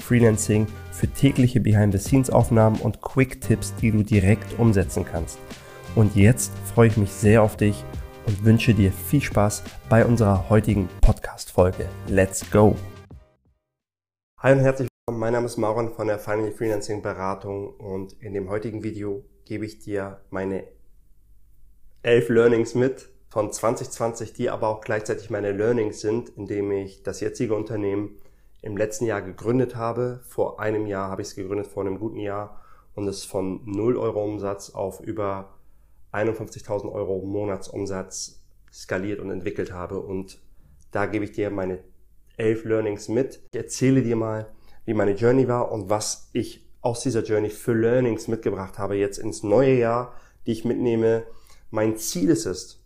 für tägliche Behind-the-Scenes-Aufnahmen und Quick-Tipps, die du direkt umsetzen kannst. Und jetzt freue ich mich sehr auf dich und wünsche dir viel Spaß bei unserer heutigen Podcast-Folge. Let's go! Hi und herzlich willkommen. Mein Name ist Mauron von der Finally Freelancing Beratung und in dem heutigen Video gebe ich dir meine elf Learnings mit von 2020, die aber auch gleichzeitig meine Learnings sind, indem ich das jetzige Unternehmen im letzten Jahr gegründet habe. Vor einem Jahr habe ich es gegründet, vor einem guten Jahr und es von 0 Euro Umsatz auf über 51.000 Euro Monatsumsatz skaliert und entwickelt habe. Und da gebe ich dir meine elf Learnings mit. Ich erzähle dir mal, wie meine Journey war und was ich aus dieser Journey für Learnings mitgebracht habe jetzt ins neue Jahr, die ich mitnehme. Mein Ziel ist es,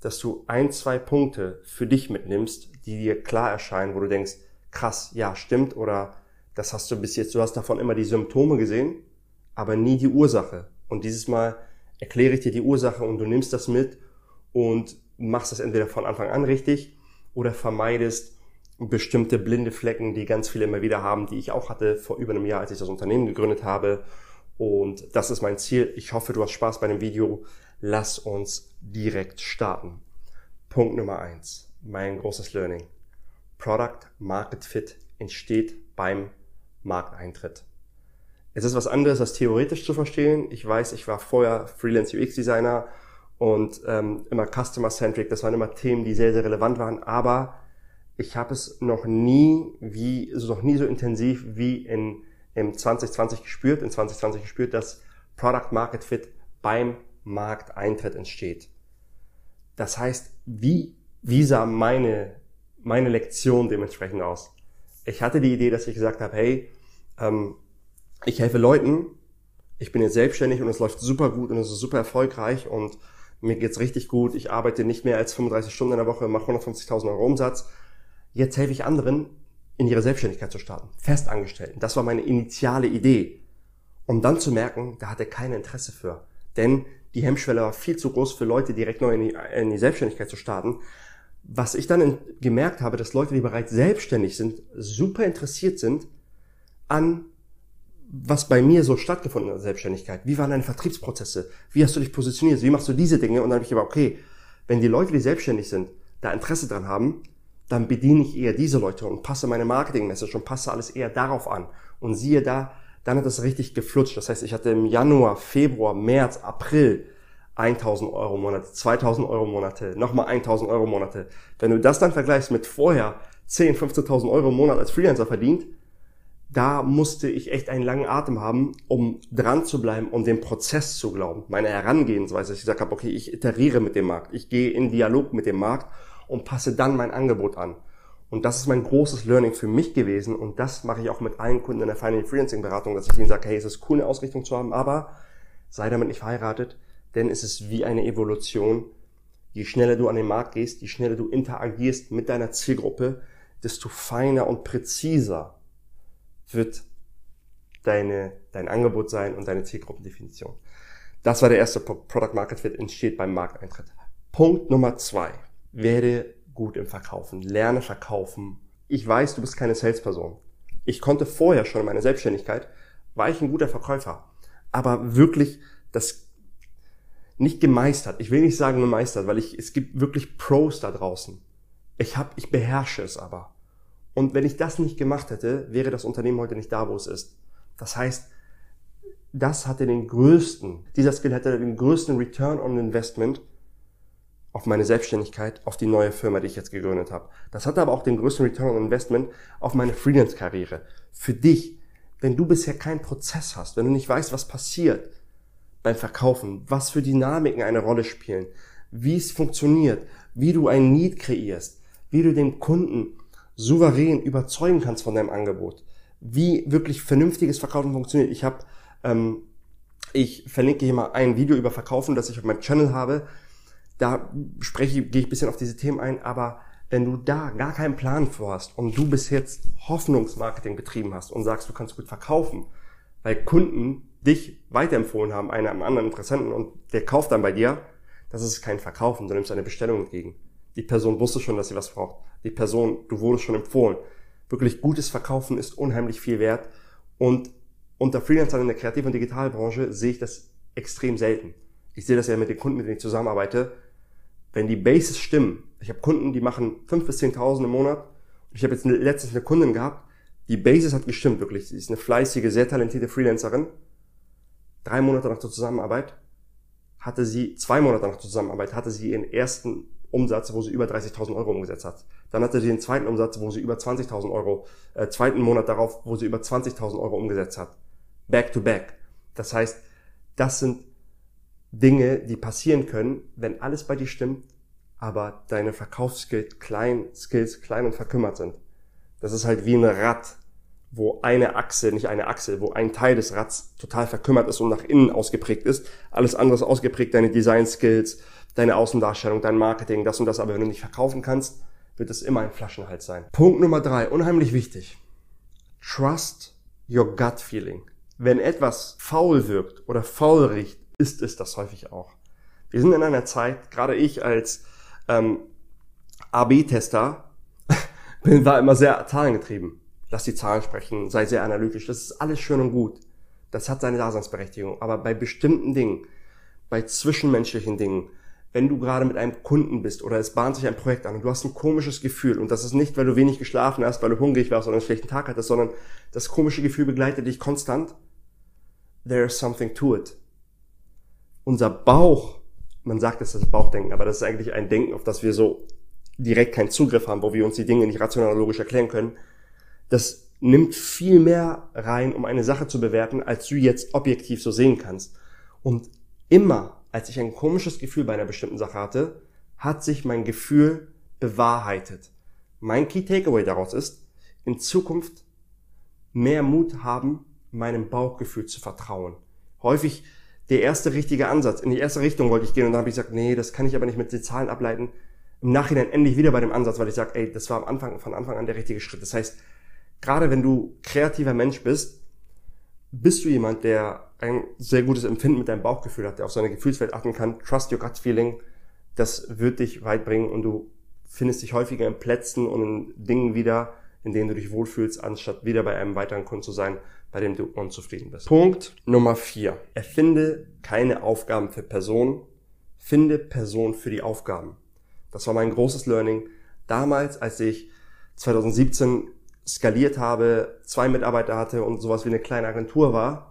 dass du ein, zwei Punkte für dich mitnimmst, die dir klar erscheinen, wo du denkst, krass, ja, stimmt, oder das hast du bis jetzt, du hast davon immer die Symptome gesehen, aber nie die Ursache. Und dieses Mal erkläre ich dir die Ursache und du nimmst das mit und machst das entweder von Anfang an richtig oder vermeidest bestimmte blinde Flecken, die ganz viele immer wieder haben, die ich auch hatte vor über einem Jahr, als ich das Unternehmen gegründet habe. Und das ist mein Ziel. Ich hoffe, du hast Spaß bei dem Video. Lass uns direkt starten. Punkt Nummer eins, mein großes Learning. Product Market Fit entsteht beim Markteintritt. Es ist was anderes, das theoretisch zu verstehen. Ich weiß, ich war vorher Freelance UX Designer und ähm, immer Customer Centric. Das waren immer Themen, die sehr, sehr relevant waren. Aber ich habe es noch nie wie, also noch nie so intensiv wie in, im 2020 gespürt, in 2020 gespürt, dass Product Market Fit beim Markteintritt entsteht. Das heißt, wie, wie sah meine, meine Lektion dementsprechend aus? Ich hatte die Idee, dass ich gesagt habe, hey, ähm, ich helfe Leuten, ich bin jetzt selbstständig und es läuft super gut und es ist super erfolgreich und mir geht's richtig gut, ich arbeite nicht mehr als 35 Stunden in der Woche, mache 150.000 Euro Umsatz jetzt helfe ich anderen, in ihre Selbstständigkeit zu starten. Festangestellten. Das war meine initiale Idee. Um dann zu merken, da hat er kein Interesse für. Denn die Hemmschwelle war viel zu groß für Leute, direkt neu in die, in die Selbstständigkeit zu starten. Was ich dann in, gemerkt habe, dass Leute, die bereits selbstständig sind, super interessiert sind an was bei mir so stattgefunden hat Selbstständigkeit. Wie waren deine Vertriebsprozesse? Wie hast du dich positioniert? Wie machst du diese Dinge? Und dann habe ich gedacht, okay, wenn die Leute, die selbstständig sind, da Interesse dran haben, dann bediene ich eher diese Leute und passe meine Marketing-Message und passe alles eher darauf an. Und siehe da, dann hat das richtig geflutscht. Das heißt, ich hatte im Januar, Februar, März, April 1000 Euro Monate, 2000 Euro Monate, nochmal 1000 Euro Monate. Wenn du das dann vergleichst mit vorher 10, 15.000 Euro im Monat als Freelancer verdient, da musste ich echt einen langen Atem haben, um dran zu bleiben und dem Prozess zu glauben. Meine Herangehensweise, ich gesagt habe, okay, ich iteriere mit dem Markt, ich gehe in Dialog mit dem Markt und passe dann mein Angebot an. Und das ist mein großes Learning für mich gewesen und das mache ich auch mit allen Kunden in der Final Freelancing Beratung, dass ich ihnen sage, hey, es ist cool, eine Ausrichtung zu haben, aber sei damit nicht verheiratet, denn es ist wie eine Evolution. Je schneller du an den Markt gehst, je schneller du interagierst mit deiner Zielgruppe, desto feiner und präziser wird deine, dein Angebot sein und deine Zielgruppendefinition. Das war der erste. Product Market Fit entsteht beim Markteintritt. Punkt Nummer zwei werde gut im Verkaufen, lerne verkaufen. Ich weiß, du bist keine Salesperson. Ich konnte vorher schon in meiner Selbstständigkeit, war ich ein guter Verkäufer, aber wirklich das nicht gemeistert. Ich will nicht sagen gemeistert, weil ich, es gibt wirklich Pros da draußen. Ich hab, ich beherrsche es aber. Und wenn ich das nicht gemacht hätte, wäre das Unternehmen heute nicht da, wo es ist. Das heißt, das hatte den größten, dieser Skill hatte den größten Return on Investment auf meine Selbstständigkeit, auf die neue Firma, die ich jetzt gegründet habe. Das hatte aber auch den größten Return on Investment auf meine Freelance-Karriere. Für dich, wenn du bisher keinen Prozess hast, wenn du nicht weißt, was passiert beim Verkaufen, was für Dynamiken eine Rolle spielen, wie es funktioniert, wie du ein Need kreierst, wie du den Kunden souverän überzeugen kannst von deinem Angebot, wie wirklich vernünftiges Verkaufen funktioniert. Ich habe Ähm, ich verlinke hier mal ein Video über Verkaufen, das ich auf meinem Channel habe. Da spreche, gehe ich ein bisschen auf diese Themen ein, aber wenn du da gar keinen Plan vorhast und du bis jetzt Hoffnungsmarketing betrieben hast und sagst, du kannst gut verkaufen, weil Kunden dich weiterempfohlen haben, einem anderen Interessenten und der kauft dann bei dir, das ist kein Verkaufen, du nimmst eine Bestellung entgegen. Die Person wusste schon, dass sie was braucht. Die Person, du wurdest schon empfohlen. Wirklich gutes Verkaufen ist unheimlich viel wert und unter Freelancern in der Kreativ- und Digitalbranche sehe ich das extrem selten. Ich sehe das ja mit den Kunden, mit denen ich zusammenarbeite. Wenn die Bases stimmen, ich habe Kunden, die machen 5.000 bis 10.000 im Monat. Ich habe jetzt letztens eine Kundin gehabt, die Basis hat gestimmt, wirklich. Sie ist eine fleißige, sehr talentierte Freelancerin. Drei Monate nach der Zusammenarbeit hatte sie, zwei Monate nach der Zusammenarbeit, hatte sie ihren ersten Umsatz, wo sie über 30.000 Euro umgesetzt hat. Dann hatte sie den zweiten Umsatz, wo sie über 20.000 Euro, äh, zweiten Monat darauf, wo sie über 20.000 Euro umgesetzt hat. Back to back. Das heißt, das sind Dinge, die passieren können, wenn alles bei dir stimmt, aber deine Verkaufsskills klein, Skills klein und verkümmert sind. Das ist halt wie ein Rad, wo eine Achse, nicht eine Achse, wo ein Teil des Rads total verkümmert ist und nach innen ausgeprägt ist. Alles andere ist ausgeprägt, deine Design Skills, deine Außendarstellung, dein Marketing, das und das. Aber wenn du nicht verkaufen kannst, wird es immer ein Flaschenhals sein. Punkt Nummer drei, unheimlich wichtig. Trust your gut feeling. Wenn etwas faul wirkt oder faul riecht, ist es das häufig auch. Wir sind in einer Zeit, gerade ich als ähm, AB-Tester, war immer sehr zahlengetrieben. Lass die Zahlen sprechen, sei sehr analytisch. Das ist alles schön und gut. Das hat seine Daseinsberechtigung. Aber bei bestimmten Dingen, bei zwischenmenschlichen Dingen, wenn du gerade mit einem Kunden bist oder es bahnt sich ein Projekt an und du hast ein komisches Gefühl und das ist nicht, weil du wenig geschlafen hast, weil du hungrig warst oder einen schlechten Tag hattest, sondern das komische Gefühl begleitet dich konstant, there's something to it. Unser Bauch, man sagt es das Bauchdenken, aber das ist eigentlich ein Denken, auf das wir so direkt keinen Zugriff haben, wo wir uns die Dinge nicht rational oder logisch erklären können, das nimmt viel mehr rein, um eine Sache zu bewerten, als du jetzt objektiv so sehen kannst. Und immer als ich ein komisches Gefühl bei einer bestimmten Sache hatte, hat sich mein Gefühl bewahrheitet. Mein Key Takeaway daraus ist, in Zukunft mehr Mut haben, meinem Bauchgefühl zu vertrauen. Häufig der erste richtige Ansatz. In die erste Richtung wollte ich gehen und dann habe ich gesagt, nee, das kann ich aber nicht mit den Zahlen ableiten. Im Nachhinein endlich wieder bei dem Ansatz, weil ich sage, ey, das war am Anfang, von Anfang an der richtige Schritt. Das heißt, gerade wenn du kreativer Mensch bist, bist du jemand, der ein sehr gutes Empfinden mit deinem Bauchgefühl hat, der auf seine Gefühlswelt achten kann, trust your gut feeling, das wird dich weit bringen und du findest dich häufiger in Plätzen und in Dingen wieder, in denen du dich wohlfühlst, anstatt wieder bei einem weiteren Kunden zu sein, bei dem du unzufrieden bist. Punkt Nummer vier: Erfinde keine Aufgaben für Personen, finde Personen für die Aufgaben. Das war mein großes Learning damals, als ich 2017 skaliert habe, zwei Mitarbeiter hatte und sowas wie eine kleine Agentur war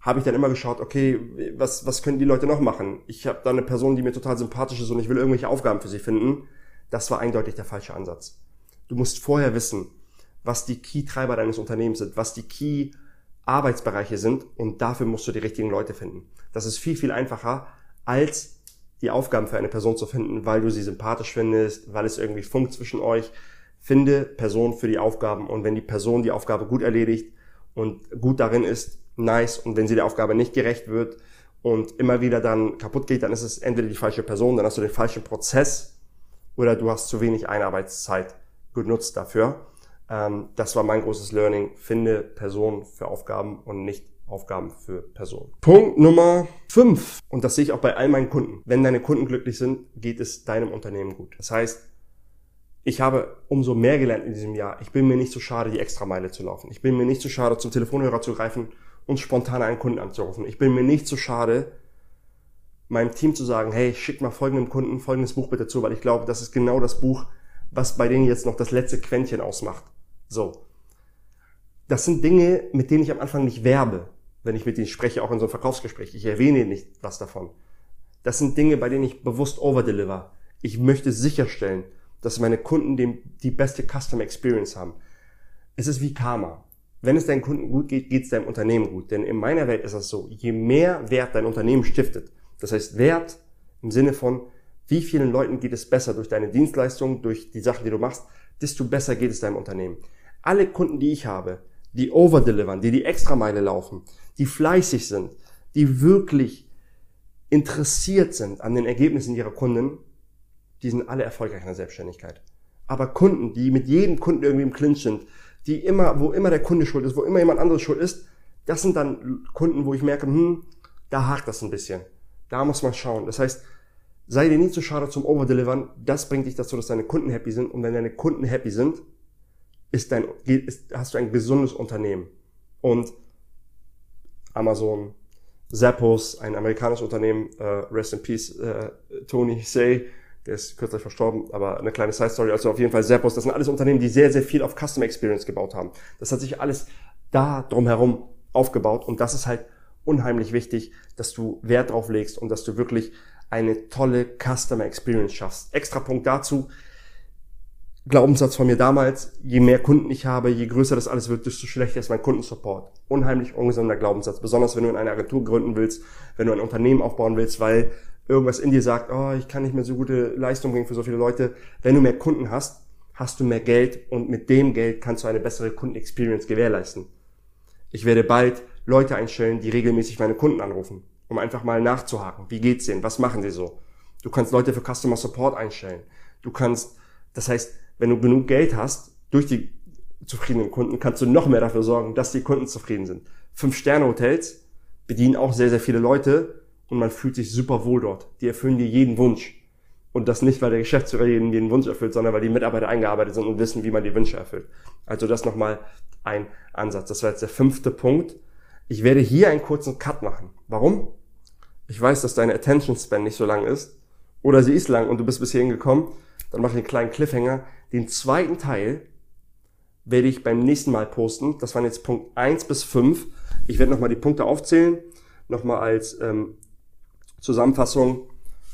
habe ich dann immer geschaut, okay, was, was können die Leute noch machen? Ich habe da eine Person, die mir total sympathisch ist und ich will irgendwelche Aufgaben für sie finden. Das war eindeutig der falsche Ansatz. Du musst vorher wissen, was die Key-Treiber deines Unternehmens sind, was die Key-Arbeitsbereiche sind und dafür musst du die richtigen Leute finden. Das ist viel, viel einfacher, als die Aufgaben für eine Person zu finden, weil du sie sympathisch findest, weil es irgendwie funkt zwischen euch. Finde Person für die Aufgaben und wenn die Person die Aufgabe gut erledigt und gut darin ist, nice. Und wenn sie der Aufgabe nicht gerecht wird und immer wieder dann kaputt geht, dann ist es entweder die falsche Person, dann hast du den falschen Prozess oder du hast zu wenig Einarbeitszeit genutzt dafür. Ähm, das war mein großes Learning. Finde Personen für Aufgaben und nicht Aufgaben für Personen. Punkt Nummer 5. Und das sehe ich auch bei all meinen Kunden. Wenn deine Kunden glücklich sind, geht es deinem Unternehmen gut. Das heißt, ich habe umso mehr gelernt in diesem Jahr. Ich bin mir nicht so schade, die Extrameile zu laufen. Ich bin mir nicht so schade, zum Telefonhörer zu greifen und spontan einen Kunden anzurufen. Ich bin mir nicht so schade, meinem Team zu sagen, hey, schick mal folgendem Kunden folgendes Buch bitte zu, weil ich glaube, das ist genau das Buch, was bei denen jetzt noch das letzte Quäntchen ausmacht. So. Das sind Dinge, mit denen ich am Anfang nicht werbe, wenn ich mit denen spreche, auch in so einem Verkaufsgespräch. Ich erwähne nicht was davon. Das sind Dinge, bei denen ich bewusst overdeliver. Ich möchte sicherstellen, dass meine Kunden die beste Customer Experience haben. Es ist wie Karma wenn es deinen Kunden gut geht, geht es deinem Unternehmen gut. Denn in meiner Welt ist das so, je mehr Wert dein Unternehmen stiftet, das heißt Wert im Sinne von, wie vielen Leuten geht es besser durch deine Dienstleistung, durch die Sachen, die du machst, desto besser geht es deinem Unternehmen. Alle Kunden, die ich habe, die overdelivern, die die Extrameile laufen, die fleißig sind, die wirklich interessiert sind an den Ergebnissen ihrer Kunden, die sind alle erfolgreich in der Selbstständigkeit. Aber Kunden, die mit jedem Kunden irgendwie im Clinch sind, die immer, wo immer der Kunde schuld ist, wo immer jemand anderes schuld ist, das sind dann Kunden, wo ich merke, hm, da hakt das ein bisschen. Da muss man schauen. Das heißt, sei dir nie zu schade zum Overdelivern. Das bringt dich dazu, dass deine Kunden happy sind. Und wenn deine Kunden happy sind, ist dein, ist, hast du ein gesundes Unternehmen. Und Amazon, Zappos, ein amerikanisches Unternehmen, äh, Rest in Peace, äh, Tony Say, der ist kürzlich verstorben, aber eine kleine Side Story. Also auf jeden Fall Zappos, das sind alles Unternehmen, die sehr, sehr viel auf Customer Experience gebaut haben. Das hat sich alles da drumherum aufgebaut und das ist halt unheimlich wichtig, dass du Wert drauf legst und dass du wirklich eine tolle Customer Experience schaffst. Extra Punkt dazu, Glaubenssatz von mir damals, je mehr Kunden ich habe, je größer das alles wird, desto schlechter ist mein Kundensupport. Unheimlich ungesunder Glaubenssatz, besonders wenn du in eine Agentur gründen willst, wenn du ein Unternehmen aufbauen willst, weil irgendwas in dir sagt, oh, ich kann nicht mehr so gute Leistung bringen für so viele Leute. Wenn du mehr Kunden hast, hast du mehr Geld und mit dem Geld kannst du eine bessere Kundenexperience gewährleisten. Ich werde bald Leute einstellen, die regelmäßig meine Kunden anrufen, um einfach mal nachzuhaken. Wie geht's denen? Was machen sie so? Du kannst Leute für Customer Support einstellen. Du kannst, das heißt, wenn du genug Geld hast, durch die zufriedenen Kunden, kannst du noch mehr dafür sorgen, dass die Kunden zufrieden sind. Fünf-Sterne-Hotels bedienen auch sehr, sehr viele Leute und man fühlt sich super wohl dort. Die erfüllen dir jeden Wunsch. Und das nicht, weil der Geschäftsführer jeden, jeden Wunsch erfüllt, sondern weil die Mitarbeiter eingearbeitet sind und wissen, wie man die Wünsche erfüllt. Also das nochmal ein Ansatz. Das war jetzt der fünfte Punkt. Ich werde hier einen kurzen Cut machen. Warum? Ich weiß, dass deine Attention Span nicht so lang ist. Oder sie ist lang und du bist bis hierhin gekommen. Dann mache ich einen kleinen Cliffhanger. Den zweiten Teil werde ich beim nächsten Mal posten. Das waren jetzt Punkt eins bis fünf. Ich werde nochmal die Punkte aufzählen. Nochmal als ähm, Zusammenfassung.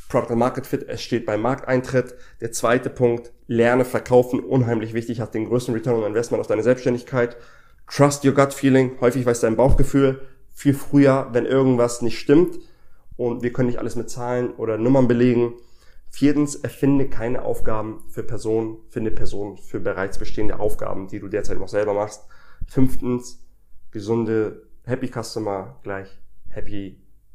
Product Market Fit, es steht beim Markteintritt. Der zweite Punkt, lerne verkaufen, unheimlich wichtig, hat den größten Return on Investment auf deine Selbstständigkeit. Trust your gut feeling, häufig weiß dein Bauchgefühl viel früher, wenn irgendwas nicht stimmt. Und wir können nicht alles mit Zahlen oder Nummern belegen. Viertens, erfinde keine Aufgaben für Personen, finde Personen für bereits bestehende Aufgaben, die du derzeit noch selber machst. Fünftens, gesunde Happy Customer gleich Happy